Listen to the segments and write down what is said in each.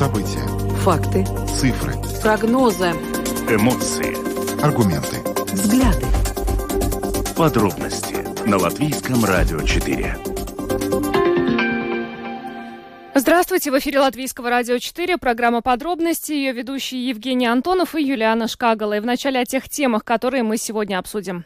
События. Факты. Цифры. Прогнозы. Эмоции. Аргументы. Взгляды. Подробности на Латвийском радио 4. Здравствуйте, в эфире Латвийского радио 4, программа «Подробности», ее ведущие Евгений Антонов и Юлиана Шкагала. И в начале о тех темах, которые мы сегодня обсудим.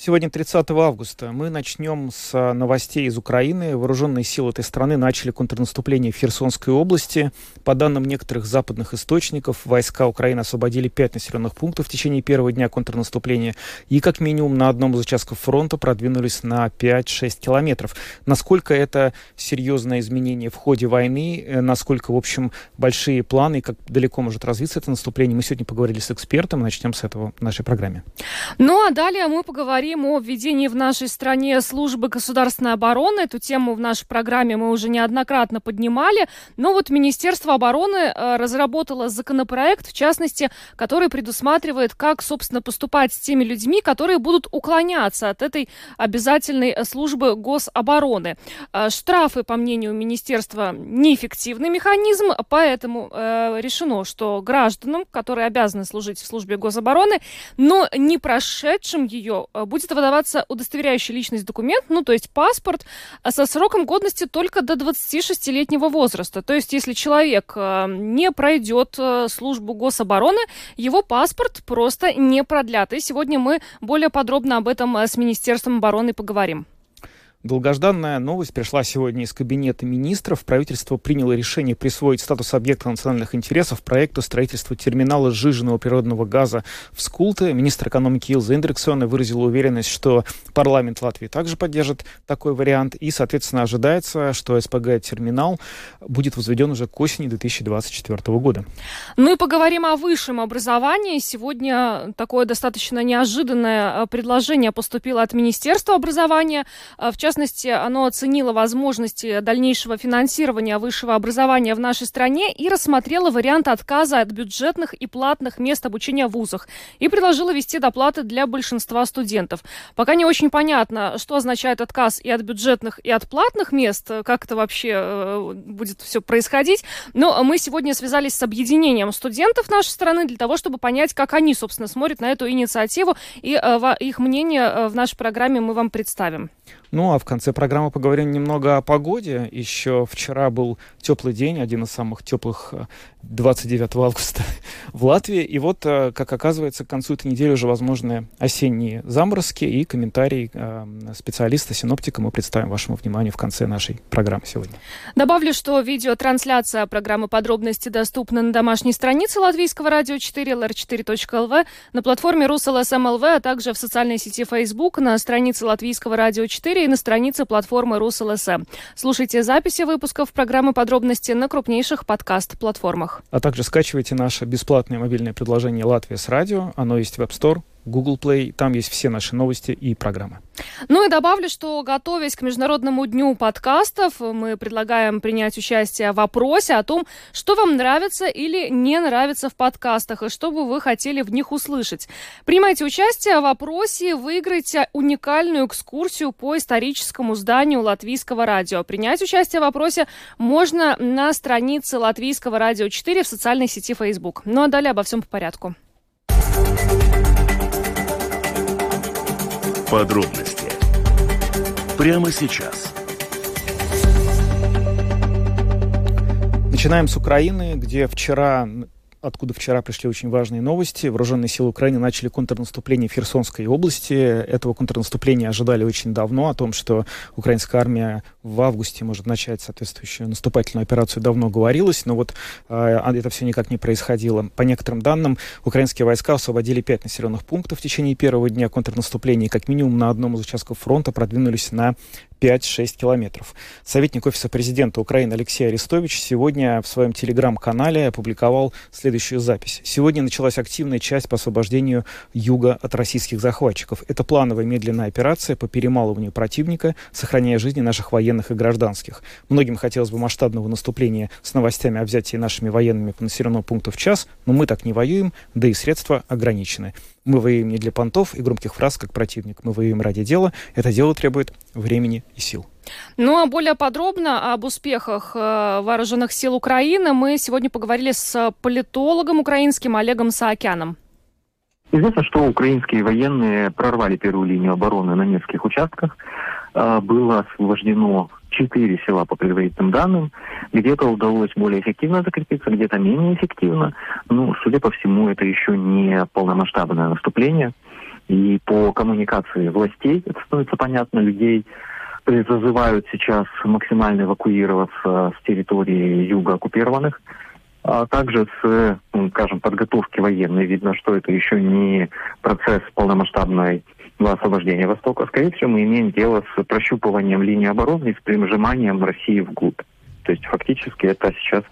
Сегодня 30 августа. Мы начнем с а, новостей из Украины. Вооруженные силы этой страны начали контрнаступление в Херсонской области. По данным некоторых западных источников, войска Украины освободили пять населенных пунктов в течение первого дня контрнаступления и как минимум на одном из участков фронта продвинулись на 5-6 километров. Насколько это серьезное изменение в ходе войны, э, насколько, в общем, большие планы и как далеко может развиться это наступление, мы сегодня поговорили с экспертом. Начнем с этого в нашей программе. Ну а далее мы поговорим говорим о введении в нашей стране службы государственной обороны. Эту тему в нашей программе мы уже неоднократно поднимали. Но вот Министерство обороны э, разработало законопроект, в частности, который предусматривает, как, собственно, поступать с теми людьми, которые будут уклоняться от этой обязательной э, службы гособороны. Э, штрафы, по мнению Министерства, неэффективный механизм, поэтому решено, что гражданам, которые обязаны служить в службе гособороны, но не прошедшим ее, будет будет выдаваться удостоверяющий личность документ, ну, то есть паспорт, а со сроком годности только до 26-летнего возраста. То есть, если человек э, не пройдет э, службу гособороны, его паспорт просто не продлят. И сегодня мы более подробно об этом э, с Министерством обороны поговорим. Долгожданная новость пришла сегодня из Кабинета министров. Правительство приняло решение присвоить статус объекта национальных интересов проекту строительства терминала сжиженного природного газа в Скулте. Министр экономики Илза Индриксона выразила уверенность, что парламент Латвии также поддержит такой вариант. И, соответственно, ожидается, что СПГ-терминал будет возведен уже к осени 2024 года. Ну и поговорим о высшем образовании. Сегодня такое достаточно неожиданное э, предложение поступило от Министерства образования. Э, в частности, частности, оно оценило возможности дальнейшего финансирования высшего образования в нашей стране и рассмотрело вариант отказа от бюджетных и платных мест обучения в вузах и предложило ввести доплаты для большинства студентов. Пока не очень понятно, что означает отказ и от бюджетных, и от платных мест, как это вообще э, будет все происходить. Но мы сегодня связались с объединением студентов нашей страны для того, чтобы понять, как они, собственно, смотрят на эту инициативу, и э, их мнение э, в нашей программе мы вам представим. Ну, а в конце программы поговорим немного о погоде. Еще вчера был теплый день, один из самых теплых 29 э, августа в Латвии. И вот, э, как оказывается, к концу этой недели уже возможны осенние заморозки и комментарий э, специалиста, синоптика мы представим вашему вниманию в конце нашей программы сегодня. Добавлю, что видеотрансляция программы «Подробности» доступна на домашней странице Латвийского радио 4, lr4.lv, на платформе RusLSM.lv, а также в социальной сети Facebook, на странице Латвийского радио 4 и на странице платформы РусЛСМ. Слушайте записи выпусков программы «Подробности» на крупнейших подкаст-платформах. А также скачивайте наше бесплатное мобильное предложение «Латвия с радио». Оно есть в App Store, Google Play. Там есть все наши новости и программы. Ну и добавлю, что готовясь к Международному дню подкастов, мы предлагаем принять участие в опросе о том, что вам нравится или не нравится в подкастах, и что бы вы хотели в них услышать. Принимайте участие в опросе, выиграйте уникальную экскурсию по историческому зданию Латвийского радио. Принять участие в опросе можно на странице Латвийского радио 4 в социальной сети Facebook. Ну а далее обо всем по порядку. Подробности прямо сейчас. Начинаем с Украины, где вчера откуда вчера пришли очень важные новости. Вооруженные силы Украины начали контрнаступление в Херсонской области. Этого контрнаступления ожидали очень давно, о том, что украинская армия в августе может начать соответствующую наступательную операцию, давно говорилось, но вот э, это все никак не происходило. По некоторым данным, украинские войска освободили пять населенных пунктов в течение первого дня контрнаступления, и как минимум на одном из участков фронта продвинулись на 5-6 километров. Советник Офиса президента Украины Алексей Арестович сегодня в своем телеграм-канале опубликовал следующую запись. Сегодня началась активная часть по освобождению юга от российских захватчиков. Это плановая медленная операция по перемалыванию противника, сохраняя жизни наших военных и гражданских. Многим хотелось бы масштабного наступления с новостями о взятии нашими военными по населенному пункту в час, но мы так не воюем, да и средства ограничены. Мы воюем не для понтов и громких фраз, как противник. Мы воюем ради дела. Это дело требует времени и сил. Ну а более подробно об успехах э, вооруженных сил Украины мы сегодня поговорили с политологом украинским Олегом Саакяном. Известно, что украинские военные прорвали первую линию обороны на нескольких участках. А, было освобождено четыре села по предварительным данным. Где-то удалось более эффективно закрепиться, где-то менее эффективно. Ну, судя по всему, это еще не полномасштабное наступление. И по коммуникации властей, это становится понятно, людей призывают сейчас максимально эвакуироваться с территории юга оккупированных а также с, ну, скажем, подготовки военной. Видно, что это еще не процесс полномасштабной освобождения Востока. Скорее всего, мы имеем дело с прощупыванием линии обороны и с прижиманием России вглубь. То есть фактически это сейчас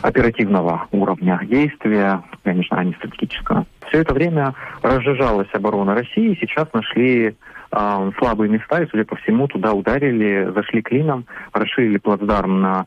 оперативного уровня действия, конечно, а не стратегического. Все это время разжижалась оборона России, сейчас нашли э, слабые места, и, судя по всему, туда ударили, зашли клином, расширили плацдарм на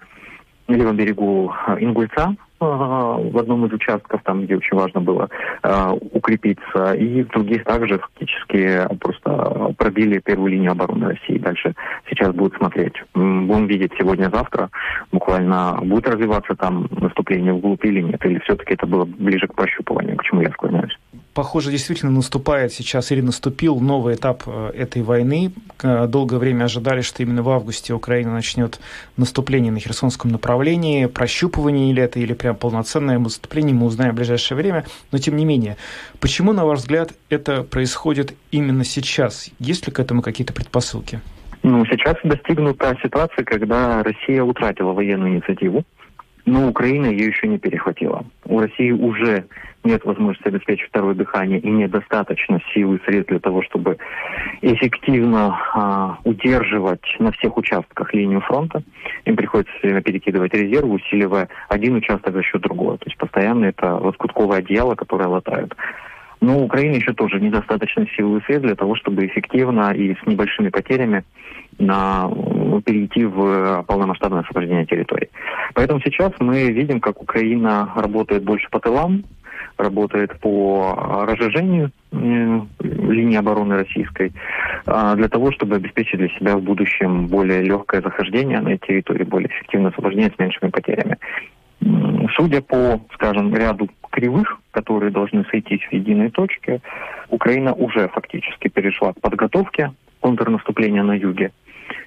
левом берегу Ингульца, в одном из участков, там, где очень важно было э, укрепиться, и в других также фактически просто пробили первую линию обороны России. Дальше сейчас будут смотреть. Будем видеть сегодня-завтра, буквально будет развиваться там наступление вглубь или нет, или все-таки это было ближе к прощупыванию, к чему я склоняюсь похоже, действительно наступает сейчас или наступил новый этап э, этой войны. Долгое время ожидали, что именно в августе Украина начнет наступление на Херсонском направлении. Прощупывание или это, или прям полноценное наступление, мы узнаем в ближайшее время. Но тем не менее, почему, на ваш взгляд, это происходит именно сейчас? Есть ли к этому какие-то предпосылки? Ну, сейчас достигнута ситуация, когда Россия утратила военную инициативу, но Украина ее еще не перехватила. У России уже нет возможности обеспечить второе дыхание и недостаточно сил и средств для того, чтобы эффективно а, удерживать на всех участках линию фронта. Им приходится все время перекидывать резервы, усиливая один участок за счет другого. То есть постоянно это лоскутковое одеяло, которое латают. Но у Украины еще тоже недостаточно сил и средств для того, чтобы эффективно и с небольшими потерями на, перейти в полномасштабное освобождение территории. Поэтому сейчас мы видим, как Украина работает больше по тылам, работает по разжижению э, линии обороны российской, э, для того, чтобы обеспечить для себя в будущем более легкое захождение на территории, более эффективное освобождение с меньшими потерями. Судя по, скажем, ряду кривых, которые должны сойтись в единой точке, Украина уже фактически перешла к подготовке контрнаступления на юге.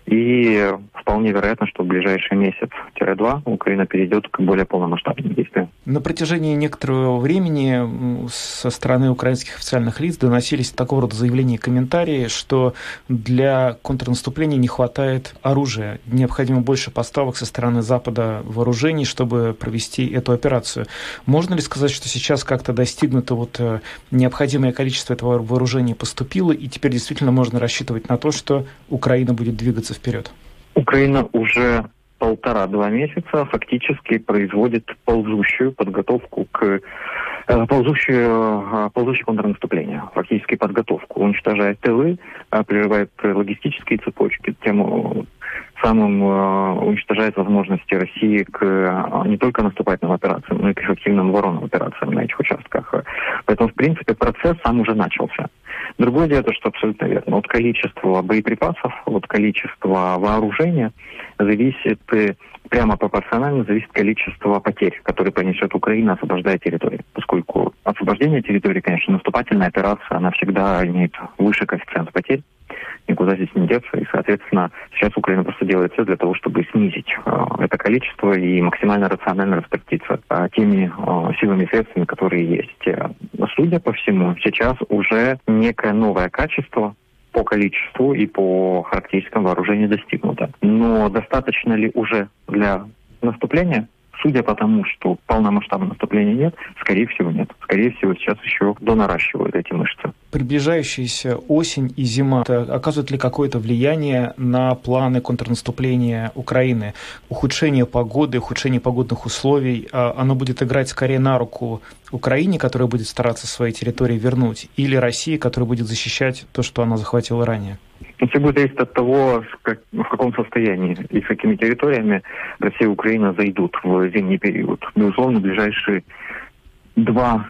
И вполне вероятно, что в ближайший месяц-два Украина перейдет к более полномасштабным действиям. На протяжении некоторого времени со стороны украинских официальных лиц доносились такого рода заявления и комментарии, что для контрнаступления не хватает оружия, необходимо больше поставок со стороны Запада вооружений, чтобы провести эту операцию. Можно ли сказать, что сейчас как-то достигнуто вот э, необходимое количество этого вооружения поступило, и теперь действительно можно рассчитывать на то, что Украина будет двигаться вперед? Украина уже полтора-два месяца фактически производит ползущую подготовку к э, ползущую, э, ползущее контрнаступление, фактически подготовку, уничтожает тылы, э, прерывает логистические цепочки, тем самым уничтожает возможности России к не только наступательным операциям, но и к эффективным вооруженным операциям на этих участках. Поэтому, в принципе, процесс сам уже начался. Другое дело, что абсолютно верно. От количества боеприпасов, от количества вооружения зависит прямо пропорционально зависит количество потерь, которые понесет Украина, освобождая территорию. Поскольку освобождение территории, конечно, наступательная операция, она всегда имеет выше коэффициент потерь, никуда здесь не деться. И, соответственно, сейчас Украина просто делает все для того, чтобы снизить э, это количество и максимально рационально распорядиться теми э, силами и средствами, которые есть. Э, судя по всему, сейчас уже некое новое качество по количеству и по характеристикам вооружения достигнуто. Но достаточно ли уже для наступления? Судя по тому, что полномасштабного наступления нет, скорее всего нет. Скорее всего сейчас еще донаращивают эти мышцы. Приближающаяся осень и зима оказывают ли какое-то влияние на планы контрнаступления Украины? Ухудшение погоды, ухудшение погодных условий, а оно будет играть скорее на руку Украине, которая будет стараться свои территории вернуть, или России, которая будет защищать то, что она захватила ранее? Все будет зависеть от того, как, в каком состоянии и с какими территориями Россия и Украина зайдут в зимний период. Безусловно, ближайшие два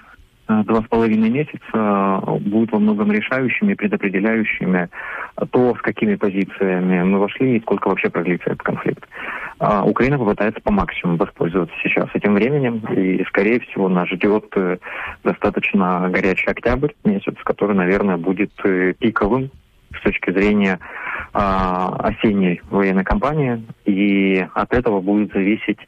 два с половиной месяца будут во многом решающими, предопределяющими то, с какими позициями мы вошли и сколько вообще продлится этот конфликт. А Украина попытается по максимуму воспользоваться сейчас этим временем, и, скорее всего, нас ждет э, достаточно горячий октябрь месяц, который, наверное, будет э, пиковым с точки зрения а, осенней военной кампании, и от этого будет зависеть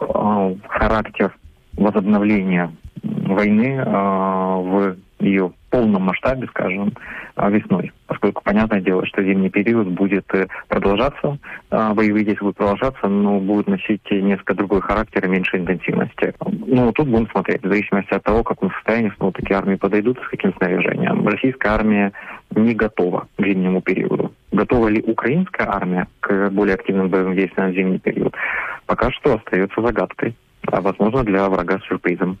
а, характер возобновления войны а, в ее полном масштабе, скажем, а, весной. Поскольку понятное дело, что зимний период будет э, продолжаться, а, боевые действия будут продолжаться, но будут носить несколько другой характер и меньшей интенсивности. Ну, тут будем смотреть, в зависимости от того, в каком состоянии снова такие армии подойдут, с каким снаряжением. Российская армия не готова к зимнему периоду. Готова ли украинская армия к более активным боевым действиям в зимний период? Пока что остается загадкой, а возможно для врага сюрпризом.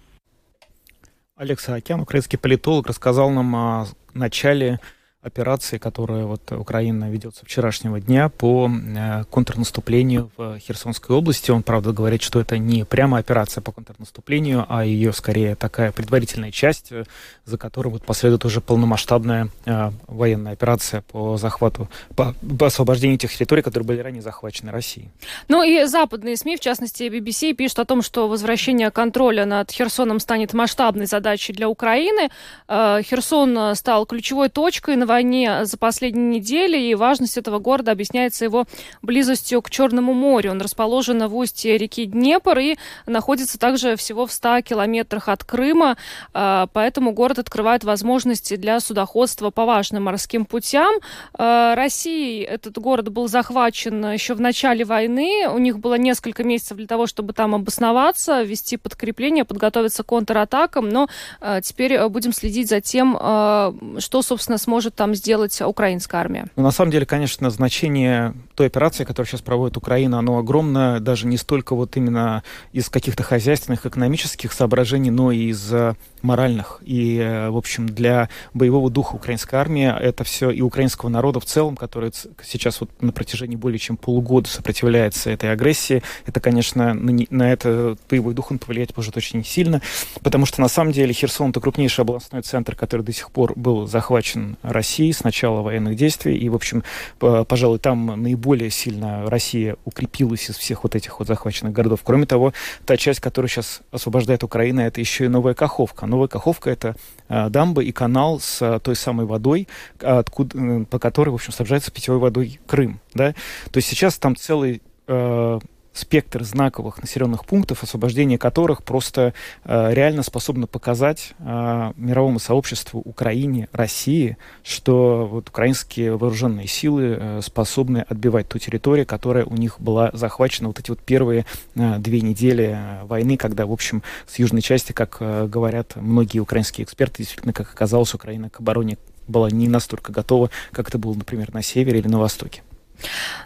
Олег Саакян, украинский политолог, рассказал нам о начале операции, которая вот Украина ведет со вчерашнего дня по э, контрнаступлению в Херсонской области. Он, правда, говорит, что это не прямо операция по контрнаступлению, а ее скорее такая предварительная часть, э, за которой вот последует уже полномасштабная э, военная операция по захвату, по, по освобождению тех территорий, которые были ранее захвачены Россией. Ну и западные СМИ, в частности BBC, пишут о том, что возвращение контроля над Херсоном станет масштабной задачей для Украины. Херсон стал ключевой точкой на войне за последние недели, и важность этого города объясняется его близостью к Черному морю. Он расположен в устье реки Днепр и находится также всего в 100 километрах от Крыма, а, поэтому город открывает возможности для судоходства по важным морским путям. А, Россией этот город был захвачен еще в начале войны. У них было несколько месяцев для того, чтобы там обосноваться, вести подкрепление, подготовиться к контратакам, но а, теперь будем следить за тем, что, собственно, сможет там сделать украинская армия? Ну, на самом деле, конечно, значение той операции, которую сейчас проводит Украина, оно огромное, даже не столько вот именно из каких-то хозяйственных, экономических соображений, но и из моральных. И, э, в общем, для боевого духа украинской армии это все и украинского народа в целом, который сейчас вот на протяжении более чем полугода сопротивляется этой агрессии, это, конечно, на, на это боевой дух он повлиять может очень сильно, потому что на самом деле Херсон это крупнейший областной центр, который до сих пор был захвачен Россией с начала военных действий, и, в общем, пожалуй, там наиболее сильно Россия укрепилась из всех вот этих вот захваченных городов. Кроме того, та часть, которую сейчас освобождает Украина, это еще и Новая Каховка. Новая Каховка — это э, дамба и канал с э, той самой водой, откуда, э, по которой, в общем, снабжается питьевой водой Крым. Да? То есть сейчас там целый спектр знаковых населенных пунктов, освобождение которых просто э, реально способно показать э, мировому сообществу Украине, России, что вот украинские вооруженные силы э, способны отбивать ту территорию, которая у них была захвачена вот эти вот первые э, две недели э, войны, когда, в общем, с южной части, как э, говорят многие украинские эксперты, действительно, как оказалось, Украина к обороне была не настолько готова, как это было, например, на севере или на востоке.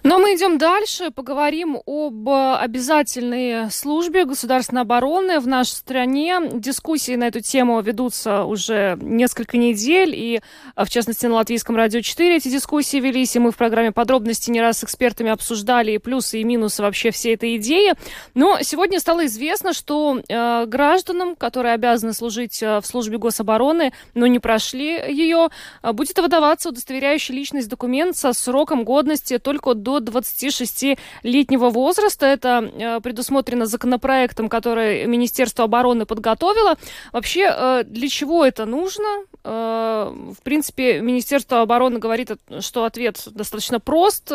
Но мы идем дальше, поговорим об обязательной службе государственной обороны в нашей стране. Дискуссии на эту тему ведутся уже несколько недель, и в частности на Латвийском радио 4 эти дискуссии велись, и мы в программе подробности не раз с экспертами обсуждали и плюсы, и минусы вообще всей этой идеи. Но сегодня стало известно, что э, гражданам, которые обязаны служить э, в службе гособороны, но не прошли ее, э, будет выдаваться удостоверяющий личность документ со сроком годности только до 26-летнего возраста. Это э, предусмотрено законопроектом, который Министерство обороны подготовило. Вообще, э, для чего это нужно? Э, в принципе, Министерство обороны говорит, что ответ достаточно прост.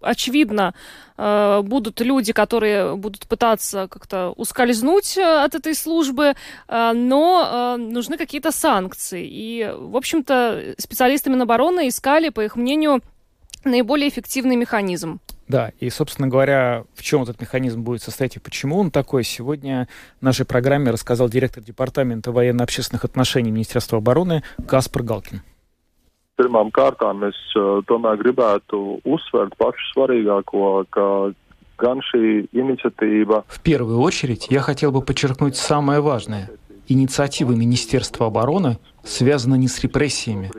Очевидно, будут люди, которые будут пытаться как-то ускользнуть от этой службы, но нужны какие-то санкции. И, в общем-то, специалисты Минобороны искали, по их мнению, наиболее эффективный механизм. Да, и, собственно говоря, в чем этот механизм будет состоять и почему он такой, сегодня в нашей программе рассказал директор Департамента военно-общественных отношений Министерства обороны Каспар Галкин. Pirmām kārtām es uh, tomēr gribētu uzsvērt pašu svarīgāko, ka gan šī инициатива... В первую очередь я хотел бы подчеркнуть самое важное. Инициатива Министерства обороны связана не с репрессиями.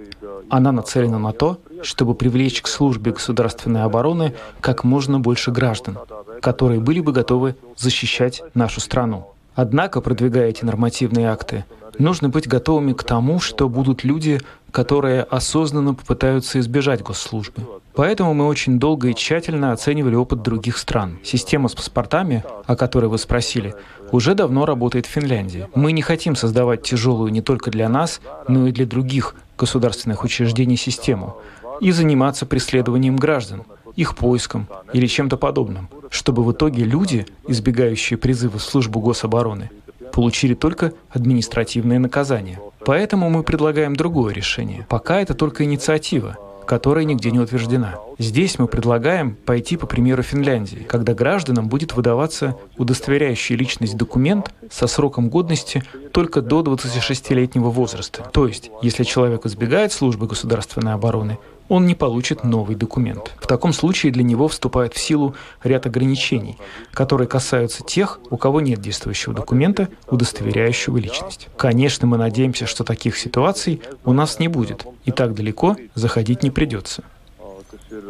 Она нацелена на то, чтобы привлечь к службе государственной обороны как можно больше граждан, которые были бы готовы защищать нашу страну. Однако, продвигая эти нормативные акты, нужно быть готовыми к тому, что будут люди, которые осознанно попытаются избежать госслужбы. Поэтому мы очень долго и тщательно оценивали опыт других стран. Система с паспортами, о которой вы спросили, уже давно работает в Финляндии. Мы не хотим создавать тяжелую не только для нас, но и для других государственных учреждений систему и заниматься преследованием граждан, их поиском или чем-то подобным, чтобы в итоге люди, избегающие призыва в службу гособороны, получили только административное наказание. Поэтому мы предлагаем другое решение. Пока это только инициатива, которая нигде не утверждена. Здесь мы предлагаем пойти по примеру Финляндии, когда гражданам будет выдаваться удостоверяющий личность документ со сроком годности только до 26-летнего возраста. То есть, если человек избегает службы государственной обороны, он не получит новый документ. В таком случае для него вступает в силу ряд ограничений, которые касаются тех, у кого нет действующего документа, удостоверяющего личность. Конечно, мы надеемся, что таких ситуаций у нас не будет, и так далеко заходить не придется.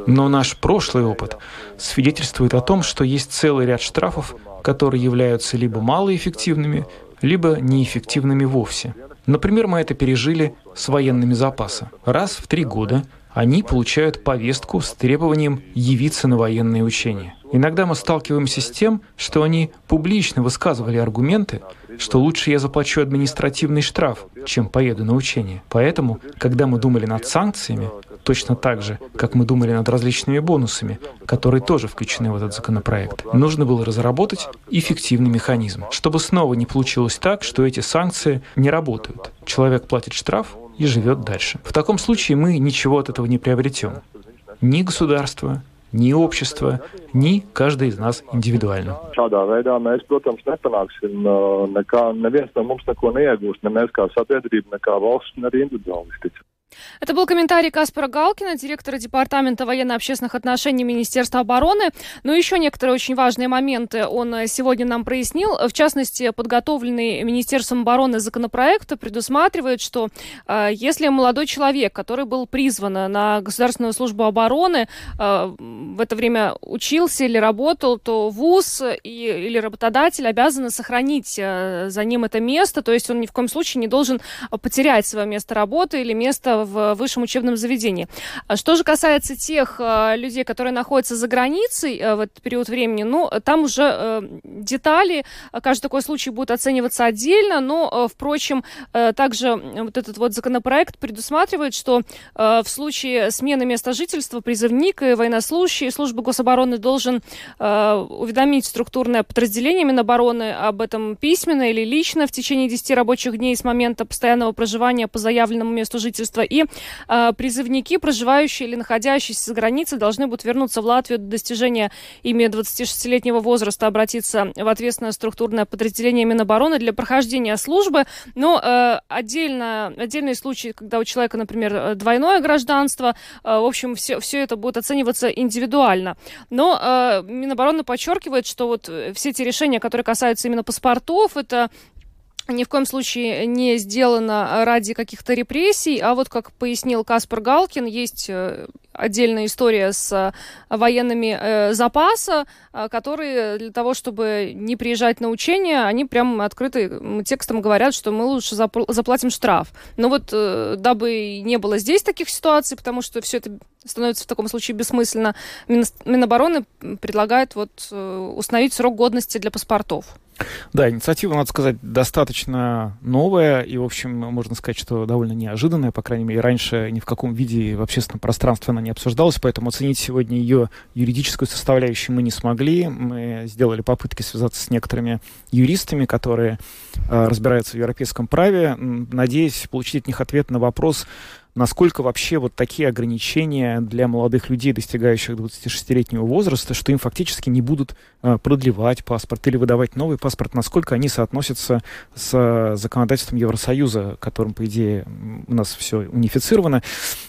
Но наш прошлый опыт свидетельствует о том, что есть целый ряд штрафов, которые являются либо малоэффективными, либо неэффективными вовсе. Например, мы это пережили с военными запаса. Раз в три года они получают повестку с требованием явиться на военные учения. Иногда мы сталкиваемся с тем, что они публично высказывали аргументы, что лучше я заплачу административный штраф, чем поеду на учение. Поэтому, когда мы думали над санкциями, точно так же, как мы думали над различными бонусами, которые тоже включены в этот законопроект, нужно было разработать эффективный механизм, чтобы снова не получилось так, что эти санкции не работают. Человек платит штраф, и живет дальше. В таком случае мы ничего от этого не приобретем. Ни государство, ни общество, ни каждый из нас индивидуально. Это был комментарий Каспара Галкина, директора Департамента военно-общественных отношений Министерства обороны. Но еще некоторые очень важные моменты он э, сегодня нам прояснил. В частности, подготовленный Министерством обороны законопроект предусматривает, что э, если молодой человек, который был призван на Государственную службу обороны, э, в это время учился или работал, то ВУЗ и, или работодатель обязаны сохранить э, за ним это место, то есть он ни в коем случае не должен потерять свое место работы или место в высшем учебном заведении. А что же касается тех э, людей, которые находятся за границей э, в этот период времени, ну, там уже э, детали, каждый такой случай будет оцениваться отдельно, но, впрочем, также вот этот вот законопроект предусматривает, что в случае смены места жительства призывник и военнослужащий службы гособороны должен уведомить структурное подразделение Минобороны об этом письменно или лично в течение 10 рабочих дней с момента постоянного проживания по заявленному месту жительства и э, призывники, проживающие или находящиеся за границей, должны будут вернуться в Латвию до достижения ими 26-летнего возраста, обратиться в ответственное структурное подразделение Минобороны для прохождения службы. Но э, отдельно, отдельные случаи, когда у человека, например, двойное гражданство, э, в общем, все, все это будет оцениваться индивидуально. Но э, Минобороны подчеркивает, что вот все эти решения, которые касаются именно паспортов, это ни в коем случае не сделано ради каких-то репрессий, а вот, как пояснил Каспар Галкин, есть э, отдельная история с э, военными э, запаса, э, которые для того, чтобы не приезжать на учения, они прям открытым текстом говорят, что мы лучше запл- заплатим штраф. Но вот э, дабы не было здесь таких ситуаций, потому что все это становится в таком случае бессмысленно, Минобороны предлагает вот э, установить срок годности для паспортов. Да, инициатива, надо сказать, достаточно новая и, в общем, можно сказать, что довольно неожиданная, по крайней мере, раньше ни в каком виде в общественном пространстве она не обсуждалась, поэтому оценить сегодня ее юридическую составляющую мы не смогли. Мы сделали попытки связаться с некоторыми юристами, которые э, разбираются в европейском праве, надеясь получить от них ответ на вопрос, насколько вообще вот такие ограничения для молодых людей, достигающих 26-летнего возраста, что им фактически не будут э, продлевать паспорт или выдавать новый паспорт, насколько они соотносятся с э, законодательством Евросоюза, которым, по идее, у нас все унифицировано.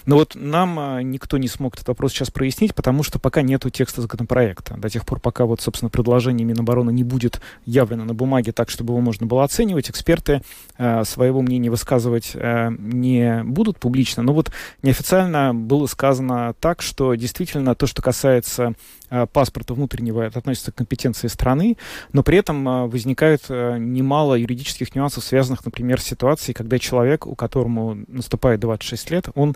Но вот нам э, никто не смог этот вопрос сейчас прояснить, потому что пока нету текста законопроекта. До тех пор, пока вот, собственно, предложение Минобороны не будет явлено на бумаге так, чтобы его можно было оценивать, эксперты своего мнения высказывать не будут публично, однозначно. Но вот неофициально было сказано так, что действительно то, что касается э, паспорта внутреннего, это относится к компетенции страны, но при этом э, возникает э, немало юридических нюансов, связанных, например, с ситуацией, когда человек, у которому наступает 26 лет, он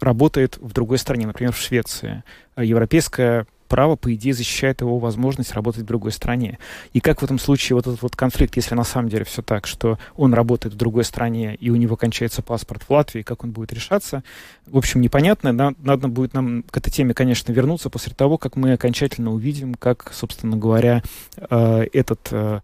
работает в другой стране, например, в Швеции. Европейская право, по идее, защищает его возможность работать в другой стране. И как в этом случае вот этот вот конфликт, если на самом деле все так, что он работает в другой стране, и у него кончается паспорт в Латвии, как он будет решаться, в общем, непонятно. Надо будет нам к этой теме, конечно, вернуться после того, как мы окончательно увидим, как, собственно говоря, э, этот, э,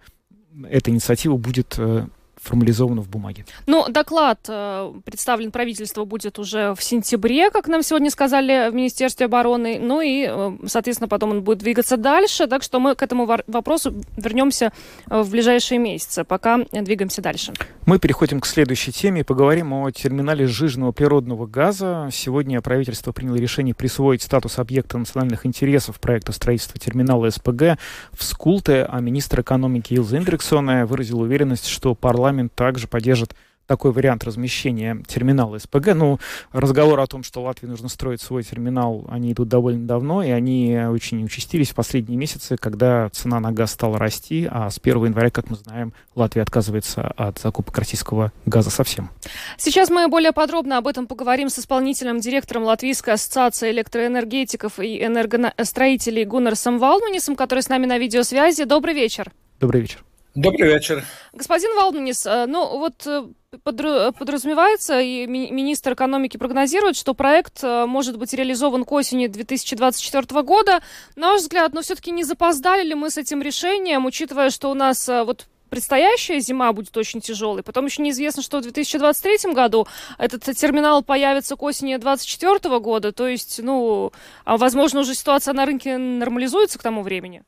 эта инициатива будет э, формализовано в бумаге. Ну, доклад э, представлен правительству будет уже в сентябре, как нам сегодня сказали в Министерстве обороны. Ну и, э, соответственно, потом он будет двигаться дальше. Так что мы к этому вопросу вернемся э, в ближайшие месяцы, пока двигаемся дальше. Мы переходим к следующей теме и поговорим о терминале сжиженного природного газа. Сегодня правительство приняло решение присвоить статус объекта национальных интересов проекта строительства терминала СПГ в Скулте, а министр экономики Илза Индриксона выразил уверенность, что парламент также поддержит такой вариант размещения терминала СПГ. Ну, разговоры о том, что Латвии нужно строить свой терминал, они идут довольно давно, и они очень участились в последние месяцы, когда цена на газ стала расти, а с 1 января, как мы знаем, Латвия отказывается от закупок российского газа совсем. Сейчас мы более подробно об этом поговорим с исполнительным директором Латвийской ассоциации электроэнергетиков и энергостроителей Гуннерсом Валманисом, который с нами на видеосвязи. Добрый вечер. Добрый вечер. Добрый вечер. Господин Валманис, э, ну вот э, подразумевается, и министр экономики прогнозирует, что проект э, может быть реализован к осени 2024 года. На ваш взгляд, но все-таки не запоздали ли мы с этим решением, учитывая, что у нас вот предстоящая зима будет очень тяжелой. Потом еще неизвестно, что в 2023 году этот терминал появится к осени 2024 года. То есть, ну, а возможно, уже ситуация на рынке нормализуется к тому времени.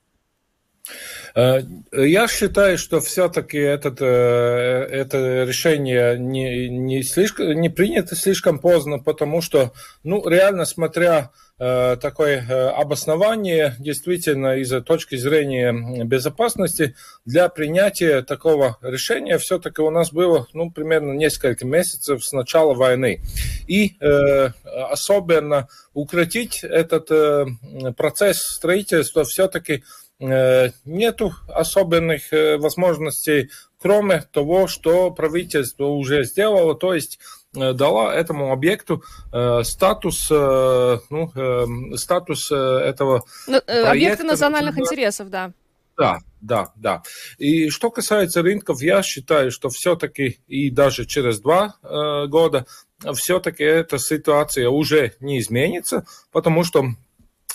Э, я считаю, что все-таки этот, э, это решение не, не, слишком, не принято слишком поздно, потому что, ну, реально, смотря э, такое обоснование, действительно, из-за точки зрения безопасности, для принятия такого решения все-таки у нас было, ну, примерно несколько месяцев с начала войны. И э, особенно укротить этот э, процесс строительства все-таки нету особенных э, возможностей, кроме того, что правительство уже сделало, то есть э, дала этому объекту статус, ну, статус этого ну, проекта. Объекты национальных интересов, да. Да, да, да. И что касается рынков, я считаю, что все-таки и даже через два э, года все-таки эта ситуация уже не изменится, потому что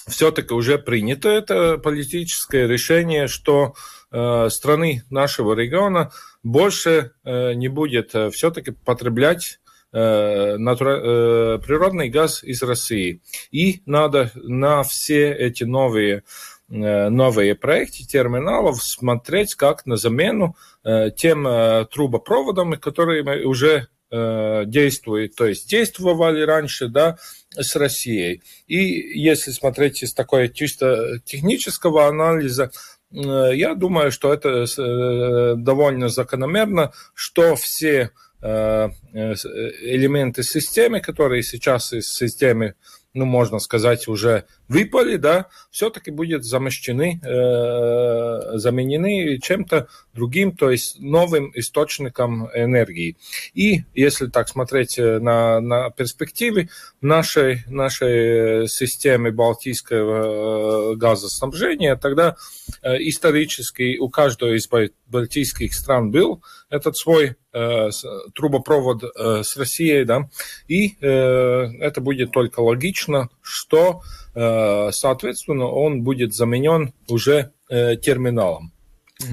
все-таки уже принято это политическое решение, что э, страны нашего региона больше э, не будет э, все-таки потреблять э, натура, э, природный газ из России. И надо на все эти новые э, новые проекты терминалов смотреть как на замену тем трубопроводам, которые уже действуют, то есть действовали раньше, да, с Россией. И если смотреть из такой чисто технического анализа, э, я думаю, что это э, довольно закономерно, что все э, элементы системы, которые сейчас из системы ну, можно сказать, уже выпали, да, все-таки будет замещены, э, заменены чем-то другим, то есть новым источником энергии. И если так смотреть э, на, на перспективы нашей, нашей системы балтийского э, газоснабжения, тогда э, исторически у каждой из балтийских стран был этот свой э, трубопровод с Россией, да, и э, это будет только логично, что, э, соответственно, он будет заменен уже э, терминалом.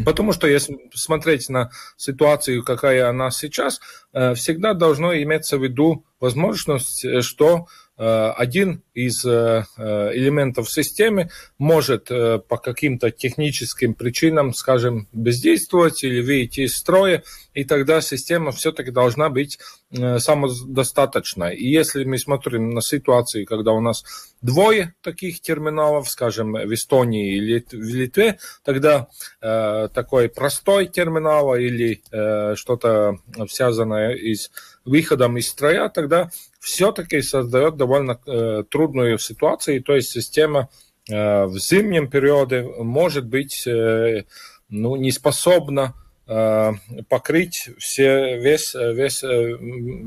Потому что если смотреть на ситуацию, какая она сейчас, э, всегда должно иметься в виду возможность, что один из э, э, элементов системы может по каким-то техническим причинам, скажем, бездействовать или выйти из строя, и тогда система все-таки должна быть самодостаточной. И если мы смотрим на ситуацию, когда у нас двое таких терминалов, скажем, в Эстонии или в Литве, тогда э, такой простой терминал или э, что-то связанное с выходом из строя, тогда все-таки создает довольно трудную ситуацию, то есть система в зимнем периоде может быть ну, не способна покрыть все, весь, весь,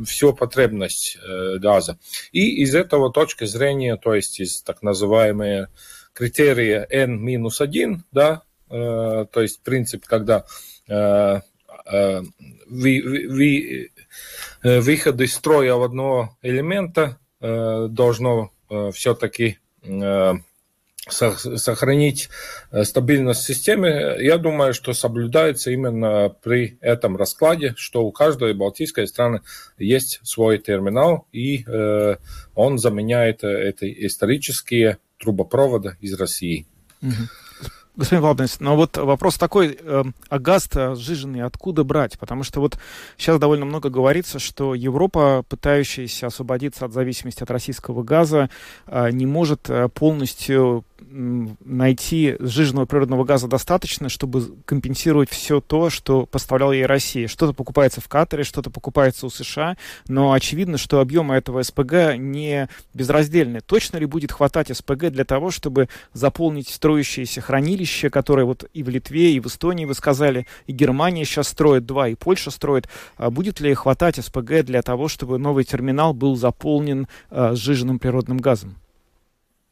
всю потребность газа. И из этого точки зрения, то есть из так называемые критерия N-1, да, то есть принцип, когда выход из строя одного элемента должно все-таки сохранить стабильность системы, я думаю, что соблюдается именно при этом раскладе, что у каждой балтийской страны есть свой терминал, и он заменяет эти исторические трубопровода из России. Угу. Господин Владимирович, но вот вопрос такой, э, а газ сжиженный откуда брать? Потому что вот сейчас довольно много говорится, что Европа, пытающаяся освободиться от зависимости от российского газа, э, не может э, полностью найти сжиженного природного газа достаточно, чтобы компенсировать все то, что поставляла ей Россия. Что-то покупается в Катаре, что-то покупается у США, но очевидно, что объемы этого СПГ не безраздельны. Точно ли будет хватать СПГ для того, чтобы заполнить строящиеся хранилища, которые вот и в Литве, и в Эстонии вы сказали, и Германия сейчас строит два, и Польша строит. А будет ли хватать СПГ для того, чтобы новый терминал был заполнен а, сжиженным природным газом?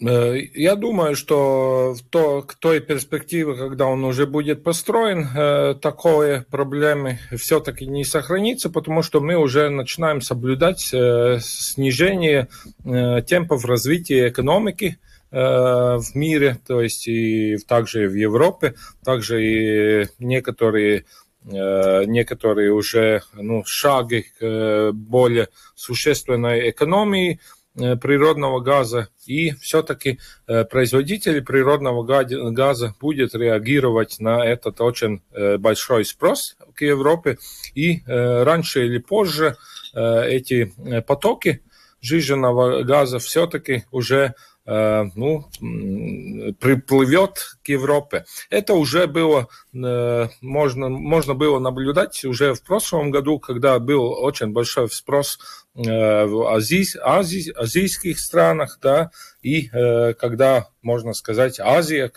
Э, я думаю, что в то, к той перспективе, когда он уже будет построен, э, такой проблемы все-таки не сохранится, потому что мы уже начинаем соблюдать э, снижение темпов развития экономики в мире, то есть и также в Европе, также и некоторые некоторые уже ну, шаги к более существенной экономии, Э, природного газа, и все-таки э, производитель природного газа будет реагировать на этот очень э, большой спрос к Европе, и раньше или позже эти потоки сжиженного газа все-таки уже Э, ну, приплывет к Европе. Это уже было, э, можно, можно было наблюдать уже в прошлом году, когда был очень большой спрос э, в Азии, Азии, азийских странах, да, и когда, можно сказать, Азия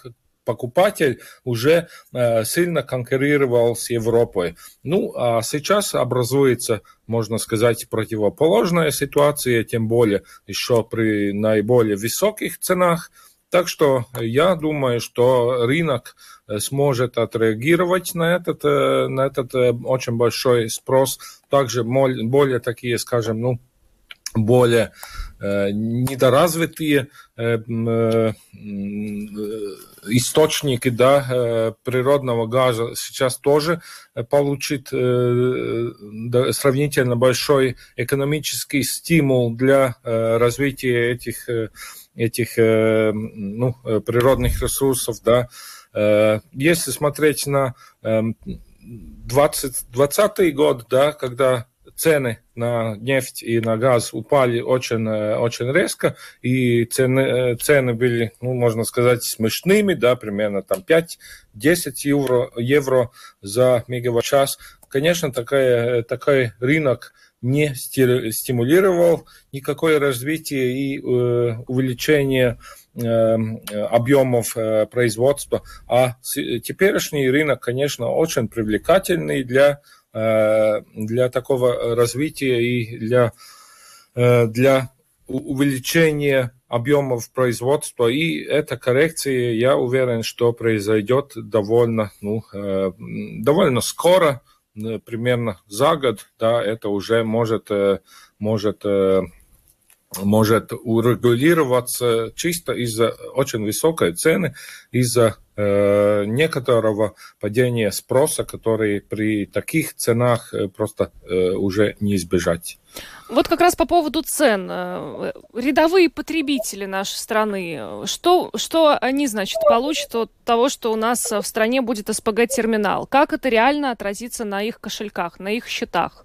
покупатель уже э, сильно конкурировал с Европой. Ну, а сейчас образуется, можно сказать, противоположная ситуация, тем более еще при наиболее высоких ценах. Так что я думаю, что рынок э, сможет отреагировать на этот, э, на этот очень большой спрос. Также более такие, скажем, ну, более э, недоразвитые э, э, источники да, природного газа сейчас тоже получит сравнительно большой экономический стимул для развития этих, этих ну, природных ресурсов. Да. Если смотреть на э, 20, 20 год, да, когда цены на нефть и на газ упали очень, э, очень резко, и цены, э, цены были, ну, можно сказать, смешными, да, примерно там 5-10 евро, евро за мегаватт-час. Конечно, такая, такой рынок не стимулировал никакое развитие и э, увеличение э, объемов э, производства. А теперешний рынок, конечно, очень привлекательный для Э, для такого развития и для, э, для увеличения объемов производства. И эта коррекция, я уверен, что произойдет довольно, ну, э, довольно скоро, примерно за год, да, это уже может, может может урегулироваться чисто из-за очень высокой цены, из-за э, некоторого падения спроса, который при таких ценах э, просто э, уже не избежать. Вот как раз по поводу цен. Э, рядовые потребители нашей страны, что, что они, значит, получат от того, что у нас в стране будет СПГ-терминал? Как это реально отразится на их кошельках, на их счетах?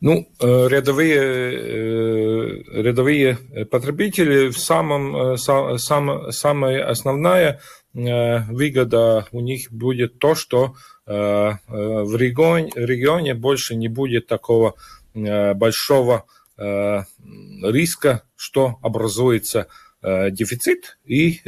Ну, э, рядовые, э, рядовые потребители в самом, э, сам, самая основная выгода у них будет то, что в регионе, регионе больше не будет такого большого риска, что образуется дефицит. И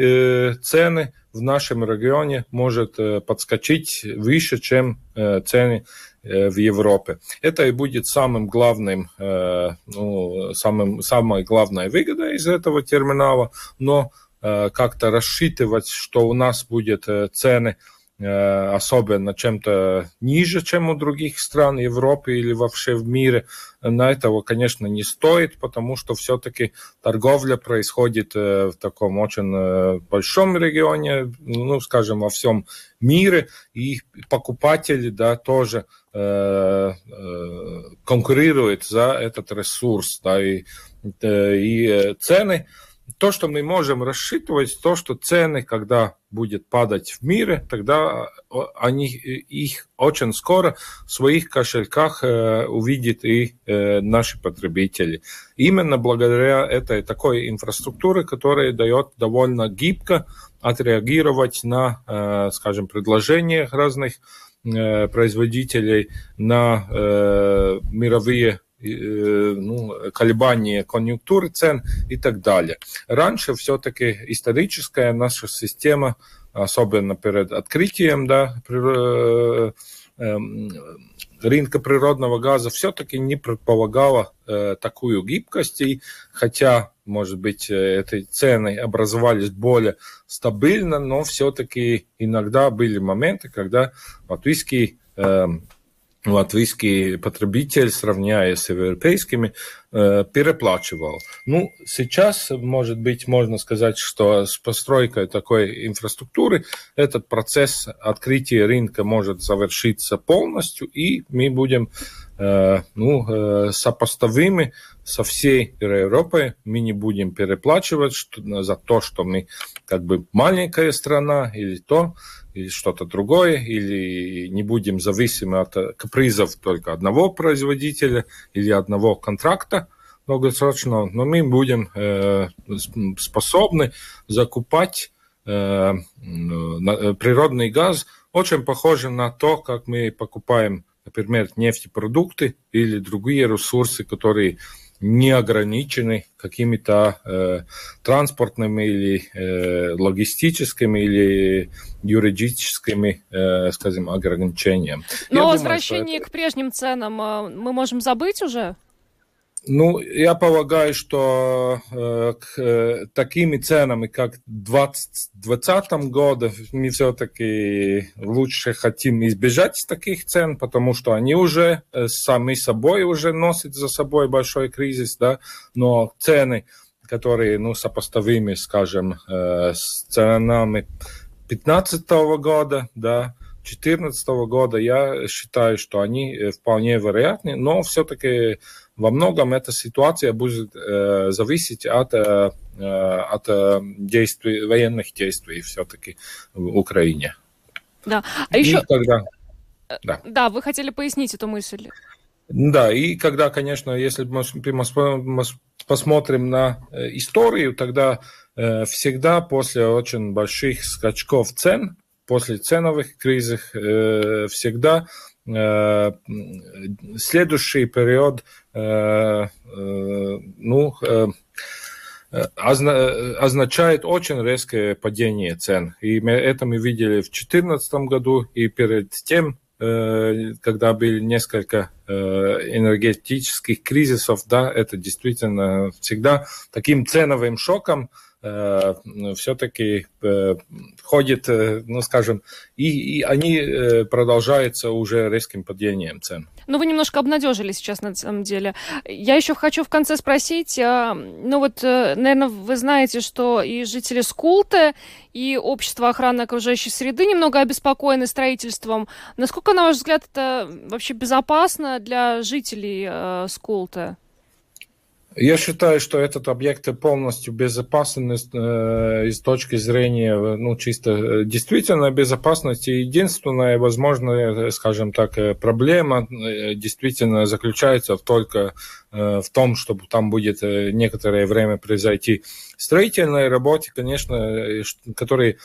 цены в нашем регионе может подскочить выше, чем цены в Европе. Это и будет самым главным, ну, самым, самой главной выгодой из этого терминала, но как-то рассчитывать, что у нас будет цены Э, особенно чем-то ниже, чем у других стран Европы или вообще в мире, на этого, конечно, не стоит, потому что все-таки торговля происходит э, в таком очень э, большом регионе, ну, скажем, во всем мире, и покупатели, да, тоже конкурируют за этот ресурс, да, и, и цены то, что мы можем рассчитывать, то, что цены, когда будет падать в мире, тогда они их очень скоро в своих кошельках э, увидят и э, наши потребители. Именно благодаря этой такой инфраструктуре, которая дает довольно гибко отреагировать на, э, скажем, предложения разных э, производителей на э, мировые Э, ну, колебания конъюнктуры цен и так далее. Раньше все-таки историческая наша система, особенно перед открытием да, э, эм, рынка природного газа, все-таки не предполагала э, такую гибкость, и хотя, может быть, эти цены образовались более стабильно, но все-таки иногда были моменты, когда латвийский э, латвийский потребитель, сравняя с европейскими, переплачивал. Ну, сейчас, может быть, можно сказать, что с постройкой такой инфраструктуры этот процесс открытия рынка может завершиться полностью, и мы будем э, ну, э, сопоставимы со всей Европой. Мы не будем переплачивать за то, что мы как бы маленькая страна или то, или что-то другое, или не будем зависимы от э, капризов только одного производителя или одного контракта долгосрочного, но мы будем э, способны закупать э, э, природный газ очень похоже на то, как мы покупаем, например, нефтепродукты или другие ресурсы, которые не ограничены какими-то э, транспортными или э, логистическими или юридическими, э, скажем, ограничениями. Но Я возвращение думаю, это... к прежним ценам мы можем забыть уже? Ну, я полагаю, что э, к э, такими ценами, как в 2020 году, мы все-таки лучше хотим избежать таких цен, потому что они уже э, сами собой уже носят за собой большой кризис, да, но цены, которые, ну, сопоставимы, скажем, э, с ценами 2015 года, да, 2014 года, я считаю, что они э, вполне вероятны, но все-таки во многом эта ситуация будет э, зависеть от, э, э от э, действий, военных действий все-таки в Украине. Да, а еще... И когда... да. да, вы хотели пояснить эту мысль. Да, и когда, конечно, если мы посмотрим на историю, тогда всегда после очень больших скачков цен, после ценовых кризисов, всегда Э, следующий период э, э, ну, означает очень резкое падение цен. И мы это мы видели в 2014 году и перед тем, когда были несколько энергетических кризисов, да, это действительно всегда таким ценовым шоком Э, все-таки э, ходит, э, ну скажем, и, и они продолжаются уже резким падением цен. Ну, вы немножко обнадежили сейчас, на самом деле. Я еще хочу в конце спросить, а, ну вот, наверное, вы знаете, что и жители Скулта, и общество охраны окружающей среды немного обеспокоены строительством. Насколько, на ваш взгляд, это вообще безопасно для жителей Скулта? Я считаю, что этот объект полностью безопасен э, из точки зрения, ну, чисто э, действительно безопасности. Единственная возможная, скажем так, э, проблема э, действительно заключается только э, в том, чтобы там будет некоторое время произойти строительные работы, конечно, которые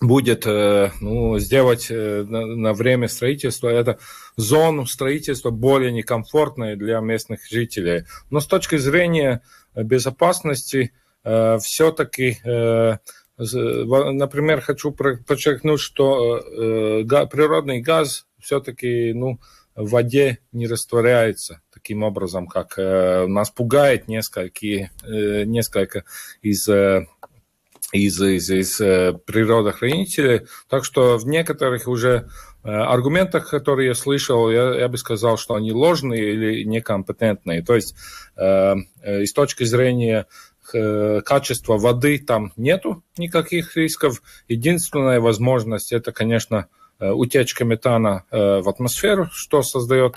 будет ну, сделать на время строительства это зону строительства более некомфортной для местных жителей. Но с точки зрения безопасности все-таки Например, хочу подчеркнуть, что природный газ все-таки ну, в воде не растворяется таким образом, как нас пугает несколько, несколько из из, из, из природохранителей. Так что в некоторых уже аргументах, которые я слышал, я, я бы сказал, что они ложные или некомпетентные. То есть э, с точки зрения Э, качества воды там нету никаких рисков. Единственная возможность это, конечно, э, утечка метана э, в атмосферу, что создает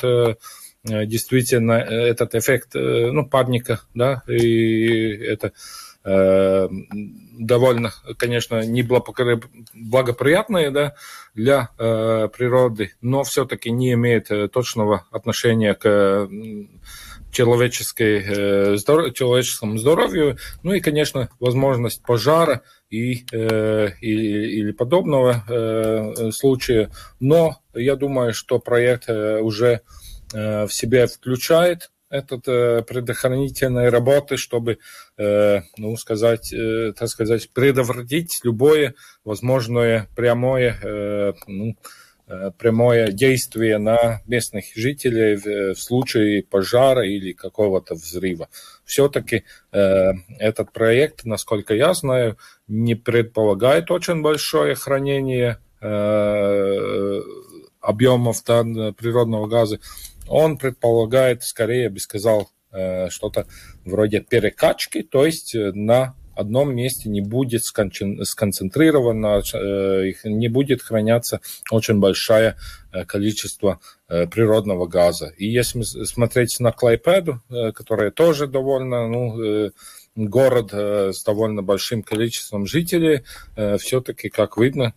действительно этот эффект ну, парника, да, и это довольно, конечно, неблагоприятное да, для природы, но все-таки не имеет точного отношения к человеческой, э, здоров, человеческому здоровью, ну и, конечно, возможность пожара и, э, или, подобного э, случая. Но я думаю, что проект уже в себя включает этот предохранительные работы, чтобы, ну, сказать, так сказать, предотвратить любое возможное прямое, ну, Э, прямое действие на местных жителей в, в случае пожара или какого-то взрыва. Все-таки э, этот проект, насколько я знаю, не предполагает очень большое хранение э, объемов да, природного газа. Он предполагает, скорее, я бы сказал, э, что-то вроде перекачки, то есть э, на одном месте не будет сконцентрировано, э, не будет храняться очень большое количество природного газа. И если смотреть на Клайпеду, которая тоже довольно, ну, город с довольно большим количеством жителей, все-таки, как видно,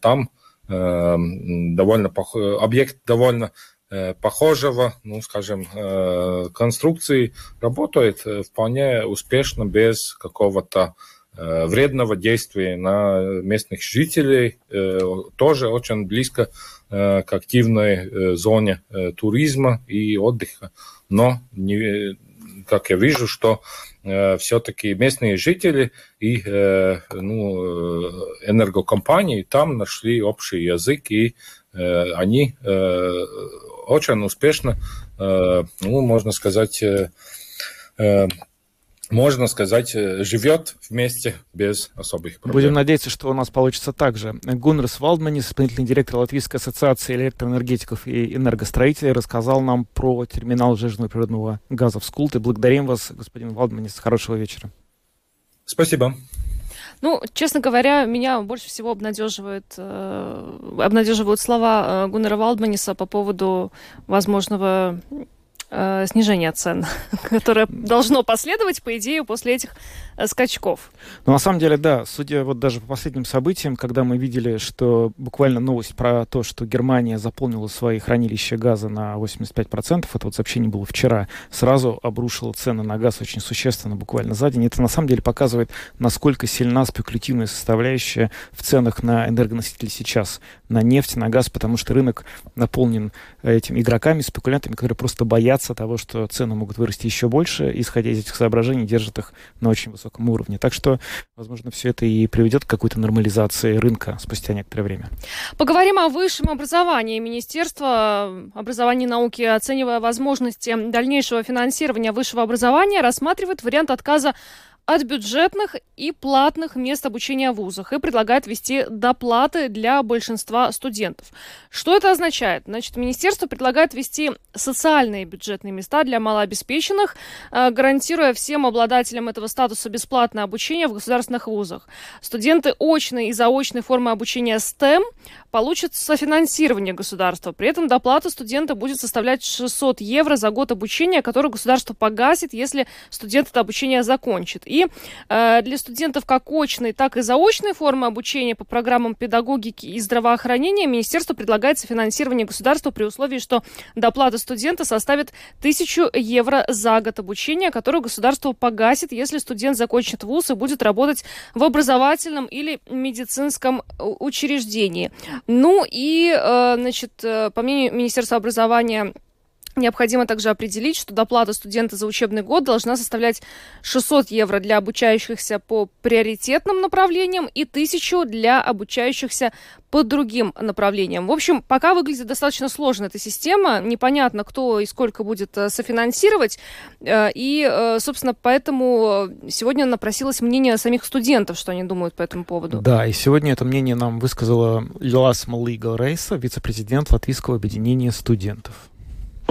там довольно объект довольно Э, похожего, ну, скажем, э, конструкции работает э, вполне успешно без какого-то вредного действия на местных жителей, тоже очень близко к активной зоне туризма и отдыха. Но, не, как я вижу, что все-таки местные жители и ну, энергокомпании там нашли общий язык, и они очень успешно, э, ну, можно сказать, э, э, можно сказать, живет вместе без особых проблем. Будем надеяться, что у нас получится так же. Гуннерс Валдманис, исполнительный директор Латвийской ассоциации электроэнергетиков и энергостроителей, рассказал нам про терминал жиженного природного газа в Скулте. Благодарим вас, господин Валдманис. Хорошего вечера. Спасибо. Ну, честно говоря, меня больше всего обнадеживает, э, обнадеживают слова э, Гуннера Валдманиса по поводу возможного э, снижения цен, которое должно последовать, по идее, после этих Э, скачков. Ну, на самом деле, да. Судя вот даже по последним событиям, когда мы видели, что буквально новость про то, что Германия заполнила свои хранилища газа на 85%, это вот сообщение было вчера, сразу обрушило цены на газ очень существенно, буквально за день. Это на самом деле показывает, насколько сильна спекулятивная составляющая в ценах на энергоносители сейчас, на нефть, на газ, потому что рынок наполнен этими игроками, спекулянтами, которые просто боятся того, что цены могут вырасти еще больше, исходя из этих соображений, держат их на очень высоком высоком уровне. Так что, возможно, все это и приведет к какой-то нормализации рынка спустя некоторое время. Поговорим о высшем образовании. Министерство образования и науки, оценивая возможности дальнейшего финансирования высшего образования, рассматривает вариант отказа от бюджетных и платных мест обучения в вузах и предлагает ввести доплаты для большинства студентов. Что это означает? Значит, министерство предлагает ввести социальные бюджетные места для малообеспеченных, э, гарантируя всем обладателям этого статуса бесплатное обучение в государственных вузах. Студенты очной и заочной формы обучения STEM получат софинансирование государства. При этом доплата студента будет составлять 600 евро за год обучения, которое государство погасит, если студент это обучение закончит. И э, для студентов как очной, так и заочной формы обучения по программам педагогики и здравоохранения министерство предлагается финансирование государства при условии, что доплата студента составит 1000 евро за год обучения, которое государство погасит, если студент закончит вуз и будет работать в образовательном или медицинском учреждении. Ну и, э, значит, э, по мнению Министерства образования, Необходимо также определить, что доплата студента за учебный год должна составлять 600 евро для обучающихся по приоритетным направлениям и 1000 для обучающихся по другим направлениям. В общем, пока выглядит достаточно сложно эта система. Непонятно, кто и сколько будет э, софинансировать. Э, и, э, собственно, поэтому сегодня напросилось мнение самих студентов, что они думают по этому поводу. Да, и сегодня это мнение нам высказала Лиласма Лига Рейса, вице-президент Латвийского объединения студентов.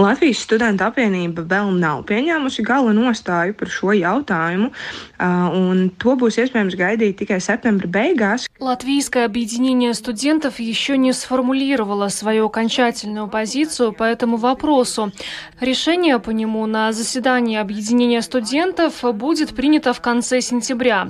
Latvijas studentu apvienība vēl nav pieņēmusi gala nostāju par šo jautājumu, un to būs iespējams gaidīt tikai septembra beigās. Латвийское объединение студентов еще не сформулировало свою окончательную позицию по этому вопросу. Решение по нему на заседании объединения студентов будет принято в конце сентября.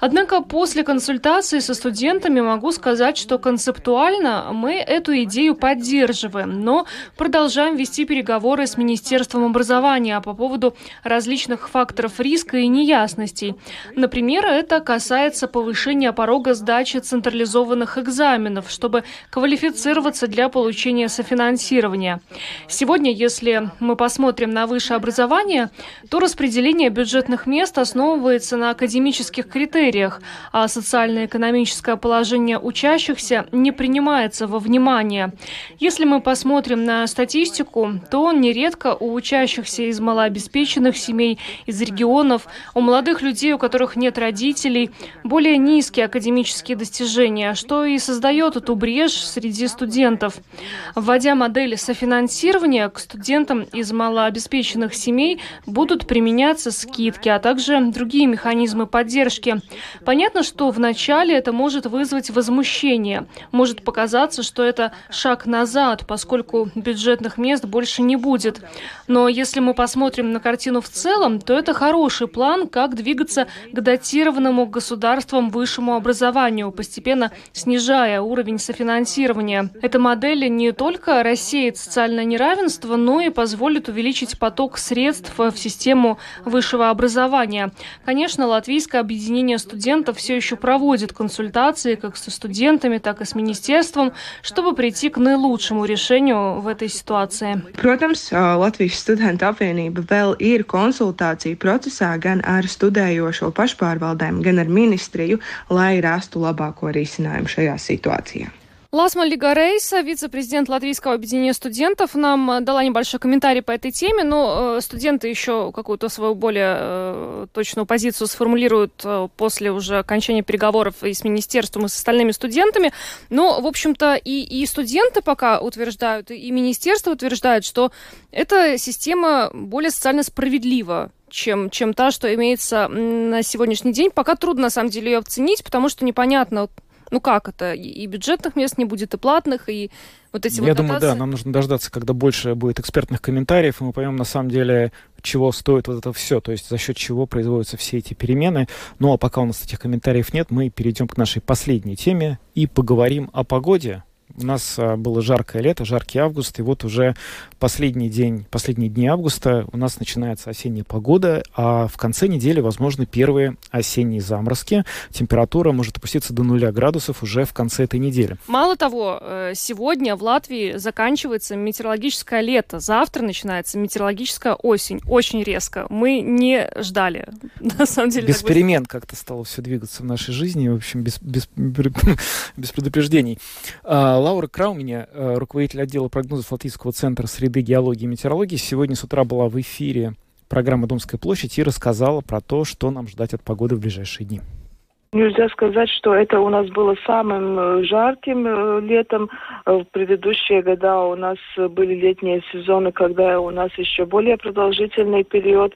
Однако после консультации со студентами могу сказать, что концептуально мы эту идею поддерживаем, но продолжаем вести переговоры переговоры с Министерством образования по поводу различных факторов риска и неясностей. Например, это касается повышения порога сдачи централизованных экзаменов, чтобы квалифицироваться для получения софинансирования. Сегодня, если мы посмотрим на высшее образование, то распределение бюджетных мест основывается на академических критериях, а социально-экономическое положение учащихся не принимается во внимание. Если мы посмотрим на статистику, то нередко у учащихся из малообеспеченных семей, из регионов, у молодых людей, у которых нет родителей, более низкие академические достижения, что и создает эту брешь среди студентов. Вводя модели софинансирования, к студентам из малообеспеченных семей будут применяться скидки, а также другие механизмы поддержки. Понятно, что вначале это может вызвать возмущение. Может показаться, что это шаг назад, поскольку бюджетных мест больше не будет. Но если мы посмотрим на картину в целом, то это хороший план, как двигаться к датированному государством высшему образованию, постепенно снижая уровень софинансирования. Эта модель не только рассеет социальное неравенство, но и позволит увеличить поток средств в систему высшего образования. Конечно, Латвийское объединение студентов все еще проводит консультации как со студентами, так и с министерством, чтобы прийти к наилучшему решению в этой ситуации. Protams, Latvijas studentu apvienība vēl ir konsultāciju procesā gan ar studējošo pašpārvaldēm, gan ar ministriju, lai rastu labāko risinājumu šajā situācijā. Ласма Лигарейса, вице-президент Латвийского объединения студентов, нам э, дала небольшой комментарий по этой теме, но э, студенты еще какую-то свою более э, точную позицию сформулируют после уже окончания переговоров и с министерством, и с остальными студентами. Но, в общем-то, и, и студенты пока утверждают, и министерство утверждает, что эта система более социально справедлива чем, чем та, что имеется на сегодняшний день. Пока трудно, на самом деле, ее оценить, потому что непонятно, ну как это? И бюджетных мест не будет, и платных, и вот эти Я вот думаю, дотации. да, нам нужно дождаться, когда больше будет экспертных комментариев, и мы поймем на самом деле, чего стоит вот это все, то есть за счет чего производятся все эти перемены. Ну а пока у нас этих комментариев нет, мы перейдем к нашей последней теме и поговорим о погоде. У нас а, было жаркое лето, жаркий август, и вот уже последний день, последние дни августа у нас начинается осенняя погода, а в конце недели возможны первые осенние заморозки. Температура может опуститься до нуля градусов уже в конце этой недели. Мало того, э, сегодня в Латвии заканчивается метеорологическое лето, завтра начинается метеорологическая осень. Очень резко. Мы не ждали. На самом деле. Без быстро. как-то стало все двигаться в нашей жизни, в общем, без, без, без предупреждений. Лаура Крауменя, э, руководитель отдела прогнозов Латвийского центра среды геологии и метеорологии, сегодня с утра была в эфире программы «Домская площадь» и рассказала про то, что нам ждать от погоды в ближайшие дни. Нельзя сказать, что это у нас было самым э, жарким э, летом. В предыдущие года у нас были летние сезоны, когда у нас еще более продолжительный период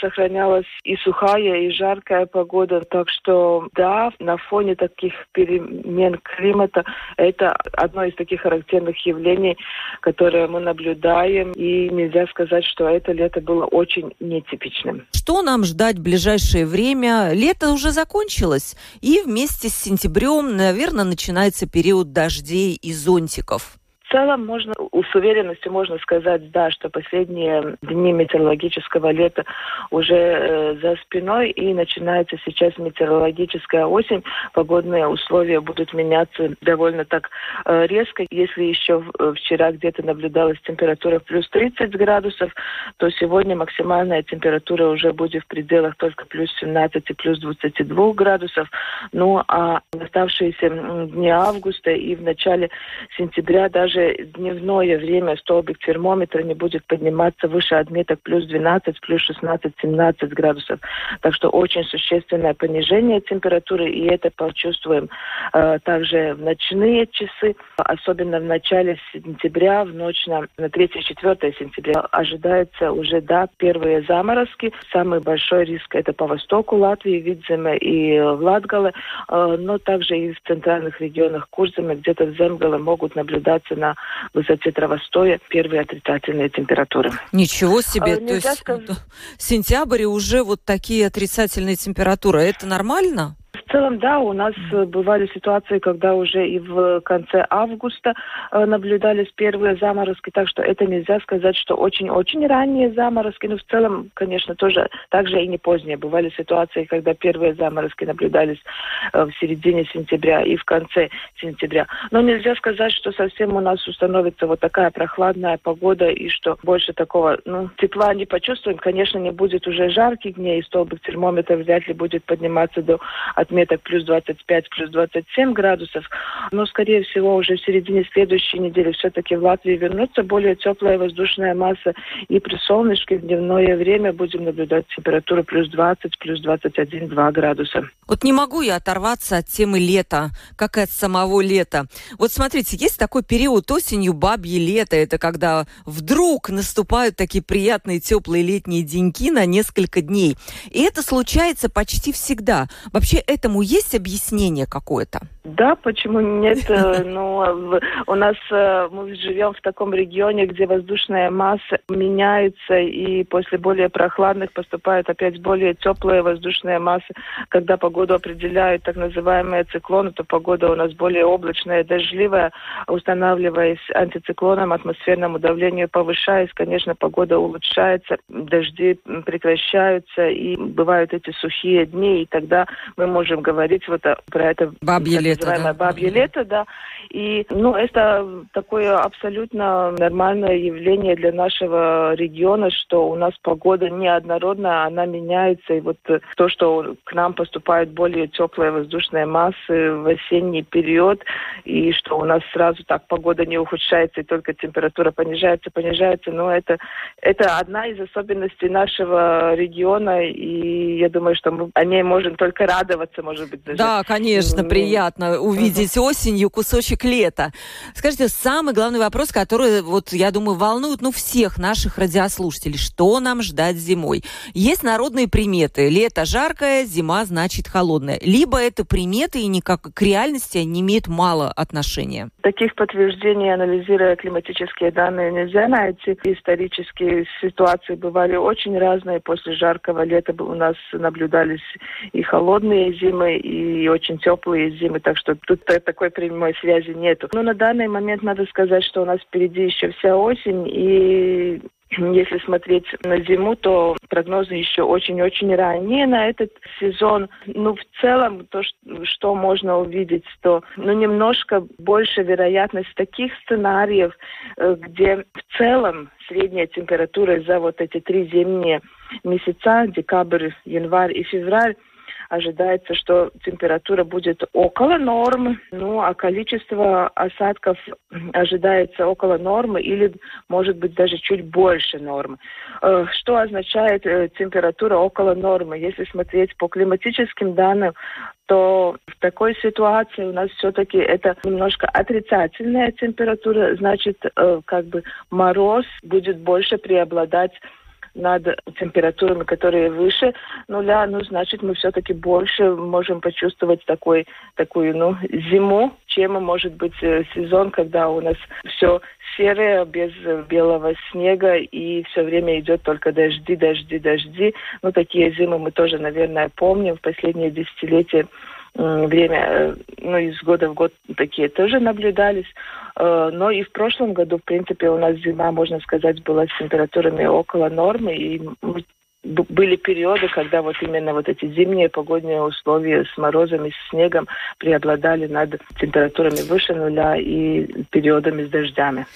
сохранялась и сухая, и жаркая погода. Так что, да, на фоне таких перемен климата это одно из таких характерных явлений, которые мы наблюдаем. И нельзя сказать, что это лето было очень нетипичным. Что нам ждать в ближайшее время? Лето уже закончилось, и вместе с сентябрем, наверное, начинается период дождей и зонтиков целом можно, с уверенностью можно сказать, да, что последние дни метеорологического лета уже э, за спиной и начинается сейчас метеорологическая осень. Погодные условия будут меняться довольно так э, резко. Если еще э, вчера где-то наблюдалась температура плюс 30 градусов, то сегодня максимальная температура уже будет в пределах только плюс 17 и плюс 22 градусов. Ну а оставшиеся дни августа и в начале сентября даже даже дневное время столбик термометра не будет подниматься выше отметок плюс 12, плюс 16, 17 градусов. Так что очень существенное понижение температуры, и это почувствуем э, также в ночные часы, особенно в начале сентября, в ночь на, на 3-4 сентября ожидается уже, да, первые заморозки. Самый большой риск это по востоку Латвии, Видземе и Латгале, э, но также и в центральных регионах Курземе, где-то в Земгале могут наблюдаться на высоте травостоя первые отрицательные температуры. Ничего себе! А, То есть сказать... сентябрь уже вот такие отрицательные температуры. Это нормально? В целом, да, у нас э, бывали ситуации, когда уже и в конце августа э, наблюдались первые заморозки, так что это нельзя сказать, что очень-очень ранние заморозки, но в целом, конечно, тоже также и не поздние. Бывали ситуации, когда первые заморозки наблюдались э, в середине сентября и в конце сентября. Но нельзя сказать, что совсем у нас установится вот такая прохладная погода и что больше такого ну, тепла не почувствуем. Конечно, не будет уже жарких дней, и столбик термометра вряд ли будет подниматься до отметок плюс 25, плюс 27 градусов. Но, скорее всего, уже в середине следующей недели все-таки в Латвии вернется более теплая воздушная масса. И при солнышке в дневное время будем наблюдать температуру плюс 20, плюс 21, 2 градуса. Вот не могу я оторваться от темы лета, как и от самого лета. Вот смотрите, есть такой период осенью бабье лето. Это когда вдруг наступают такие приятные теплые летние деньки на несколько дней. И это случается почти всегда. Вообще этому есть объяснение какое-то? Да, почему нет? Э, ну, у нас э, мы живем в таком регионе, где воздушная масса меняется, и после более прохладных поступают опять более теплые воздушные массы. Когда погоду определяют так называемые циклоны, то погода у нас более облачная, дождливая, устанавливаясь антициклоном, атмосферному давлению повышаясь, конечно, погода улучшается, дожди прекращаются, и бывают эти сухие дни, и тогда мы можем говорить вот про это бабье лето, да? бабье лето, да. И, ну, это такое абсолютно нормальное явление для нашего региона, что у нас погода неоднородная, она меняется, и вот то, что к нам поступают более теплые воздушные массы в осенний период, и что у нас сразу так погода не ухудшается, и только температура понижается, понижается, но это, это одна из особенностей нашего региона, и я думаю, что мы о ней можем только радоваться, может быть, даже. Да, конечно, приятно увидеть uh-huh. осенью кусочек лета. Скажите, самый главный вопрос, который, вот, я думаю, волнует, ну, всех наших радиослушателей. Что нам ждать зимой? Есть народные приметы. Лето жаркое, зима, значит, холодное. Либо это приметы, и никак к реальности не имеют мало отношения. Таких подтверждений, анализируя климатические данные, нельзя найти. Исторические ситуации бывали очень разные. После жаркого лета у нас наблюдались и холодные зимы, и очень теплые зимы, так что тут такой прямой связи нету. Но на данный момент надо сказать, что у нас впереди еще вся осень, и если смотреть на зиму, то прогнозы еще очень-очень ранние на этот сезон. Ну, в целом, то, что можно увидеть, то ну, немножко больше вероятность таких сценариев, э, где в целом средняя температура за вот эти три зимние месяца, декабрь, январь и февраль, ожидается, что температура будет около нормы, ну а количество осадков ожидается около нормы или, может быть, даже чуть больше нормы. Э, что означает э, температура около нормы? Если смотреть по климатическим данным, то в такой ситуации у нас все-таки это немножко отрицательная температура, значит, э, как бы мороз будет больше преобладать над температурами, которые выше нуля, ну, значит, мы все-таки больше можем почувствовать такой, такую, ну, зиму, чем может быть э, сезон, когда у нас все серое, без белого снега, и все время идет только дожди, дожди, дожди. Ну, такие зимы мы тоже, наверное, помним в последние десятилетия время, э, ну, из года в год такие тоже наблюдались. Э, но и в прошлом году, в принципе, у нас зима, можно сказать, была с температурами около нормы, и были периоды, когда вот именно вот эти зимние погодные условия с морозами, с снегом преобладали над температурами выше нуля и периодами с дождями.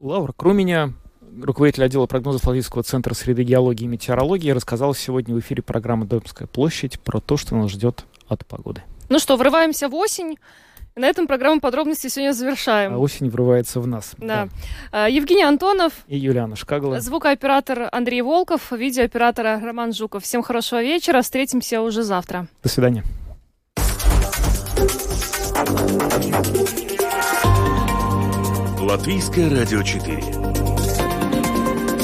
Лаура Круменя, руководитель отдела прогнозов Латвийского центра среды геологии и метеорологии, рассказал сегодня в эфире программы «Домская площадь» про то, что нас ждет от погоды. Ну что, врываемся в осень. На этом программу подробности сегодня завершаем. А осень врывается в нас. Да. да. Евгений Антонов. И Юлиана Шкагла. Звукооператор Андрей Волков. Видеооператора Роман Жуков. Всем хорошего вечера. Встретимся уже завтра. До свидания. Латвийское радио 4.